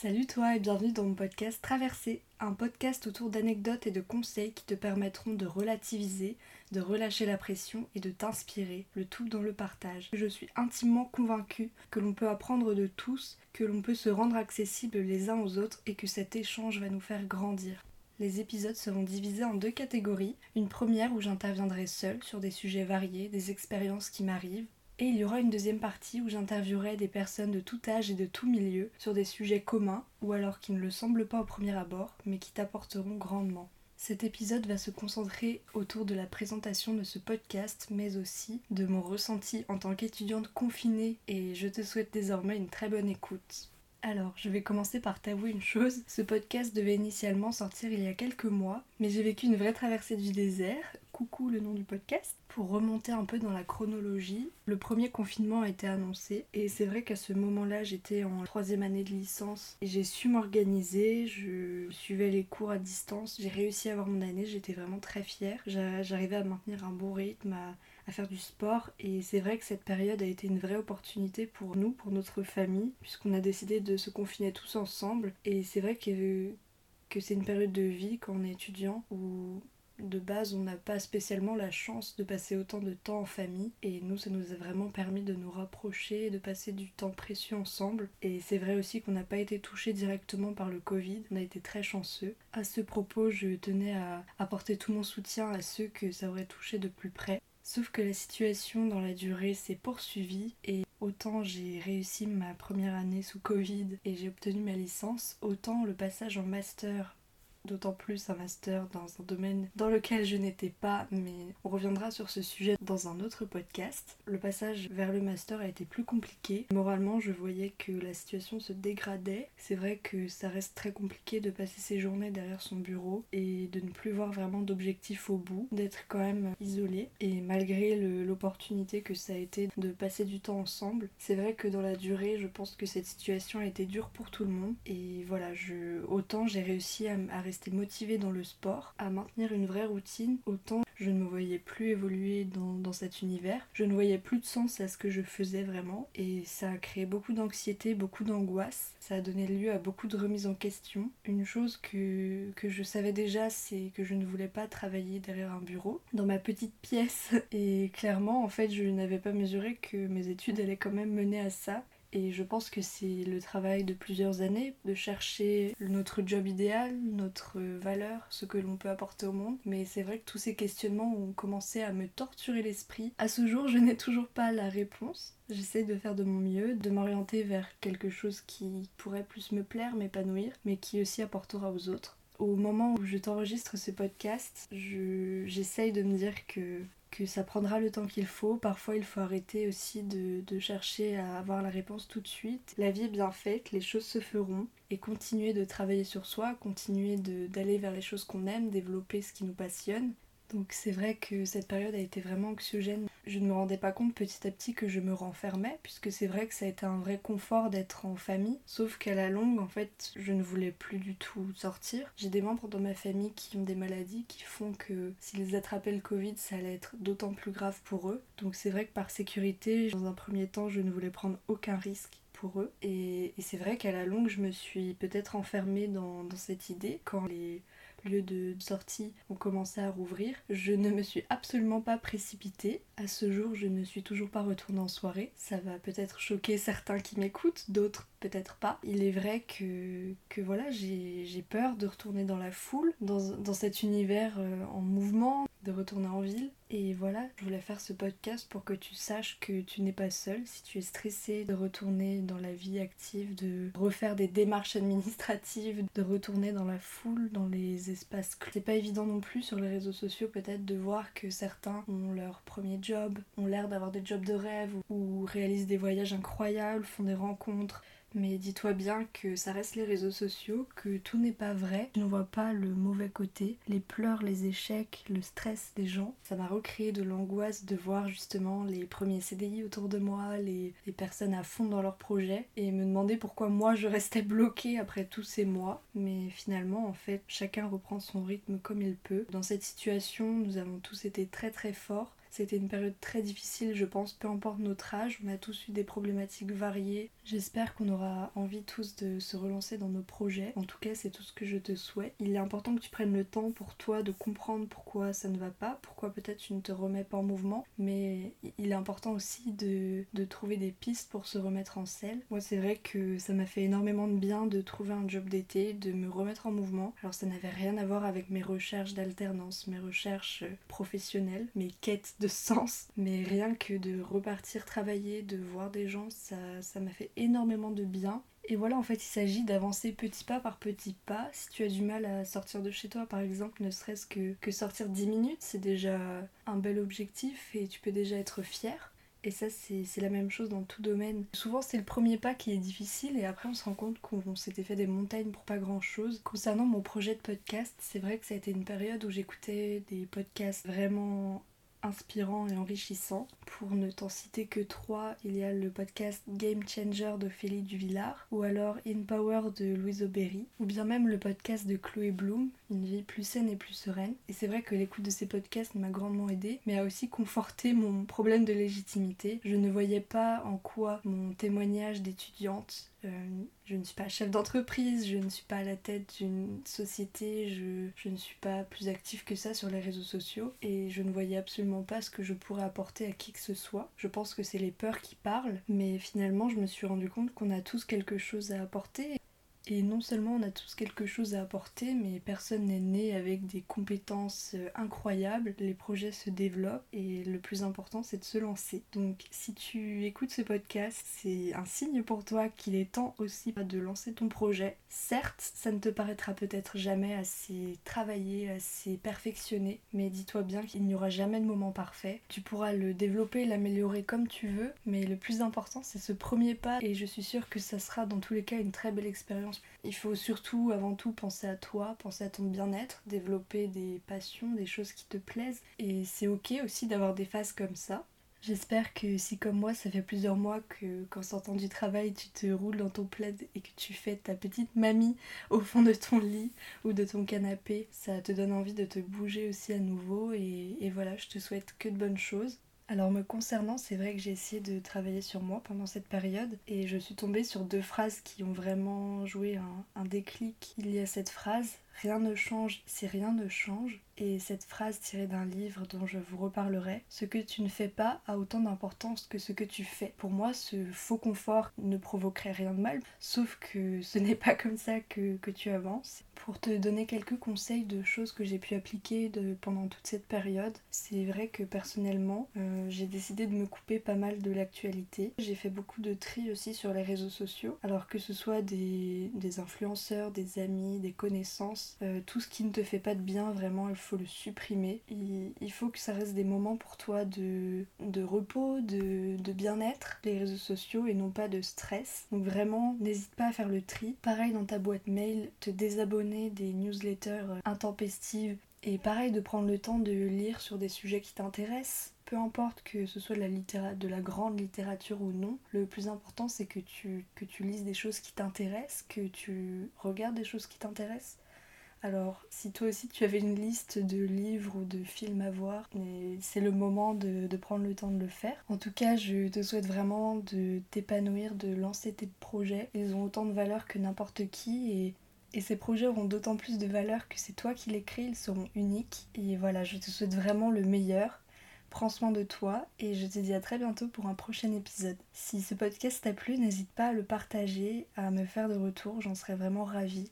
Salut toi et bienvenue dans mon podcast Traversée, un podcast autour d'anecdotes et de conseils qui te permettront de relativiser, de relâcher la pression et de t'inspirer, le tout dans le partage. Je suis intimement convaincue que l'on peut apprendre de tous, que l'on peut se rendre accessible les uns aux autres et que cet échange va nous faire grandir. Les épisodes seront divisés en deux catégories. Une première où j'interviendrai seule sur des sujets variés, des expériences qui m'arrivent, et il y aura une deuxième partie où j'interviewerai des personnes de tout âge et de tout milieu sur des sujets communs ou alors qui ne le semblent pas au premier abord mais qui t'apporteront grandement. Cet épisode va se concentrer autour de la présentation de ce podcast, mais aussi de mon ressenti en tant qu'étudiante confinée et je te souhaite désormais une très bonne écoute. Alors, je vais commencer par t'avouer une chose. Ce podcast devait initialement sortir il y a quelques mois, mais j'ai vécu une vraie traversée du désert le nom du podcast. Pour remonter un peu dans la chronologie, le premier confinement a été annoncé et c'est vrai qu'à ce moment-là j'étais en troisième année de licence et j'ai su m'organiser, je suivais les cours à distance, j'ai réussi à avoir mon année, j'étais vraiment très fière, j'arrivais à maintenir un bon rythme, à, à faire du sport et c'est vrai que cette période a été une vraie opportunité pour nous, pour notre famille, puisqu'on a décidé de se confiner tous ensemble. Et c'est vrai que, que c'est une période de vie quand on est étudiant où de base, on n'a pas spécialement la chance de passer autant de temps en famille. Et nous, ça nous a vraiment permis de nous rapprocher, de passer du temps précieux ensemble. Et c'est vrai aussi qu'on n'a pas été touché directement par le Covid. On a été très chanceux. À ce propos, je tenais à apporter tout mon soutien à ceux que ça aurait touché de plus près. Sauf que la situation dans la durée s'est poursuivie et autant j'ai réussi ma première année sous Covid et j'ai obtenu ma licence, autant le passage en master d'autant plus un master dans un domaine dans lequel je n'étais pas, mais on reviendra sur ce sujet dans un autre podcast. Le passage vers le master a été plus compliqué. Moralement, je voyais que la situation se dégradait. C'est vrai que ça reste très compliqué de passer ses journées derrière son bureau et de ne plus voir vraiment d'objectifs au bout, d'être quand même isolé. Et malgré l'opportunité que ça a été de passer du temps ensemble, c'est vrai que dans la durée, je pense que cette situation a été dure pour tout le monde. Et voilà, je, autant j'ai réussi à rester motivée dans le sport, à maintenir une vraie routine, autant je ne me voyais plus évoluer dans, cet univers. Je ne voyais plus de sens à ce que je faisais vraiment et ça a créé beaucoup d'anxiété, beaucoup d'angoisse. Ça a donné lieu à beaucoup de remises en question. Une chose que, que je savais déjà, c'est que je ne voulais pas travailler derrière un bureau, dans ma petite pièce. Et clairement, en fait, je n'avais pas mesuré que mes études allaient quand même mener à ça. Et je pense que c'est le travail de plusieurs années de chercher notre job idéal, notre valeur, ce que l'on peut apporter au monde. Mais c'est vrai que tous ces questionnements ont commencé à me torturer l'esprit. À ce jour, je n'ai toujours pas la réponse. J'essaie de faire de mon mieux, de m'orienter vers quelque chose qui pourrait plus me plaire, m'épanouir, mais qui aussi apportera aux autres au moment où je t'enregistre ce podcast, j'essaye de me dire que que ça prendra le temps qu'il faut. Parfois, il faut arrêter aussi de, de, chercher à avoir la réponse tout de suite. La vie est bien faite, les choses se feront. Et continuer de travailler sur soi, continuer d'aller vers les choses qu'on aime, développer ce qui nous passionne. Donc c'est vrai que cette période a été vraiment anxiogène. Je ne me rendais pas compte petit à petit que je me renfermais, puisque c'est vrai que ça a été un vrai confort d'être en famille. Sauf qu'à la longue, en fait, je ne voulais plus du tout sortir. J'ai des membres dans ma famille qui ont des maladies qui font que s'ils attrapaient le Covid, ça allait être d'autant plus grave pour eux. Donc c'est vrai que par sécurité, dans un premier temps, je ne voulais prendre aucun risque pour eux. Et, c'est vrai qu'à la longue, je me suis peut-être enfermée dans, dans cette idée quand les lieux de sortie ont commencé à rouvrir. Je ne me suis absolument pas précipitée. À ce jour, je ne suis toujours pas retournée en soirée. Ça va peut-être choquer certains qui m'écoutent, d'autres peut-être pas. Il est vrai que, que voilà, j'ai peur de retourner dans la foule, dans, cet univers euh, en mouvement, de retourner en ville. Et voilà, je voulais faire ce podcast pour que tu saches que tu n'es pas seul. Si tu es stressé de retourner dans la vie active, de refaire des démarches administratives, de retourner dans la foule, dans les espaces. C'est pas évident non plus sur les réseaux sociaux peut-être de voir que certains ont leur premier job, ont l'air d'avoir des jobs de rêve ou réalisent des voyages incroyables, font des rencontres mais dis-toi bien que ça reste les réseaux sociaux, que tout n'est pas vrai. Je ne vois pas le mauvais côté, les pleurs, les échecs, le stress des gens. Ça m'a recréé de l'angoisse de voir justement les premiers CDI autour de moi, les, personnes à fond dans leurs projets et me demander pourquoi moi je restais bloquée après tous ces mois. Mais finalement, en fait, chacun reprend son rythme comme il peut. Dans cette situation, nous avons tous été très très forts C'était une période très difficile, je pense, peu importe notre âge. On a tous eu des problématiques variées. J'espère qu'on aura envie tous de se relancer dans nos projets. En tout cas, c'est tout ce que je te souhaite. Il est important que tu prennes le temps pour toi de comprendre pourquoi ça ne va pas, pourquoi peut-être tu ne te remets pas en mouvement. Mais il est important aussi de, de trouver des pistes pour se remettre en selle. Moi, c'est vrai que ça m'a fait énormément de bien de trouver un job d'été, de me remettre en mouvement. Alors, ça n'avait rien à voir avec mes recherches d'alternance, mes recherches professionnelles, mes quêtes de sens. Mais rien que de repartir travailler, de voir des gens, ça m'a fait énormément de bien. Et voilà, en fait, il s'agit d'avancer petit pas par petit pas. Si tu as du mal à sortir de chez toi, par exemple, ne serait-ce que, que sortir 10 minutes, c'est déjà un bel objectif et tu peux déjà être fier. Et ça, c'est la même chose dans tout domaine. Souvent, c'est le premier pas qui est difficile et après, on se rend compte qu'on s'était fait des montagnes pour pas grand chose. Concernant mon projet de podcast, c'est vrai que ça a été une période où j'écoutais des podcasts vraiment inspirant et enrichissant. Pour ne t'en citer que trois, il y a le podcast Game Changer de Félix Duvillard, ou alors In Power de Louise Aubéry, ou bien même le podcast de Chloé Bloom, Une vie plus saine et plus sereine. Et c'est vrai que l'écoute de ces podcasts m'a grandement aidé, mais a aussi conforté mon problème de légitimité. Je ne voyais pas en quoi mon témoignage d'étudiante euh, je ne suis pas chef d'entreprise, je ne suis pas à la tête d'une société, je, je, ne suis pas plus active que ça sur les réseaux sociaux et je ne voyais absolument pas ce que je pourrais apporter à qui que ce soit. Je pense que c'est les peurs qui parlent, mais finalement je me suis rendu compte qu'on a tous quelque chose à apporter et non seulement on a tous quelque chose à apporter, mais personne n'est né avec des compétences euh, incroyables. Les projets se développent et le plus important c'est de se lancer. Donc si tu écoutes ce podcast, c'est un signe pour toi qu'il est temps aussi de lancer ton projet. Certes, ça ne te paraîtra peut-être jamais assez travaillé, assez perfectionné, mais dis-toi bien qu'il n'y aura jamais de moment parfait. Tu pourras le développer, l'améliorer comme tu veux, mais le plus important c'est ce premier pas et je suis sûre que ça sera dans tous les cas une très belle expérience il faut surtout, avant tout, penser à toi, penser à ton bien-être, développer des passions, des choses qui te plaisent. Et c'est ok aussi d'avoir des phases comme ça. J'espère que si comme moi ça fait plusieurs mois que qu'en sortant du travail tu te roules dans ton plaid et que tu fais ta petite mamie au fond de ton lit ou de ton canapé, ça te donne envie de te bouger aussi à nouveau et, et voilà, je te souhaite que de bonnes choses. Alors me concernant, c'est vrai que j'ai essayé de travailler sur moi pendant cette période et je suis tombée sur deux phrases qui ont vraiment joué un, déclic. Il y a cette phrase Rien ne change si rien ne change. Et cette phrase tirée d'un livre dont je vous reparlerai, ce que tu ne fais pas a autant d'importance que ce que tu fais. Pour moi, ce faux confort ne provoquerait rien de mal, sauf que ce n'est pas comme ça que, que tu avances. Pour te donner quelques conseils de choses que j'ai pu appliquer de, pendant toute cette période, c'est vrai que personnellement, euh, j'ai décidé de me couper pas mal de l'actualité. J'ai fait beaucoup de tri aussi sur les réseaux sociaux, alors que ce soit des, des influenceurs, des amis, des connaissances, euh, tout ce qui ne te fait pas de bien, vraiment, il faut le supprimer. Il, faut que ça reste des moments pour toi de, repos, de, bien-être, les réseaux sociaux, et non pas de stress. Donc vraiment, n'hésite pas à faire le tri. Pareil dans ta boîte mail, te désabonner des newsletters intempestives. Et pareil de prendre le temps de lire sur des sujets qui t'intéressent peu importe que ce soit de la, de la grande littérature ou non, le plus important c'est que tu, que tu lises des choses qui t'intéressent, que tu regardes des choses qui t'intéressent. Alors, si toi aussi tu avais une liste de livres ou de films à voir, c'est le moment de, prendre le temps de le faire. En tout cas, je te souhaite vraiment de t'épanouir, de lancer tes projets. Ils ont autant de valeur que n'importe qui et, ces projets auront d'autant plus de valeur que c'est toi qui les crées, ils seront uniques. Et voilà, je te souhaite vraiment le meilleur. Prends soin de toi et je te dis à très bientôt pour un prochain épisode. Si ce podcast t'a plu, n'hésite pas à le partager, à me faire de retour, j'en serais vraiment ravie.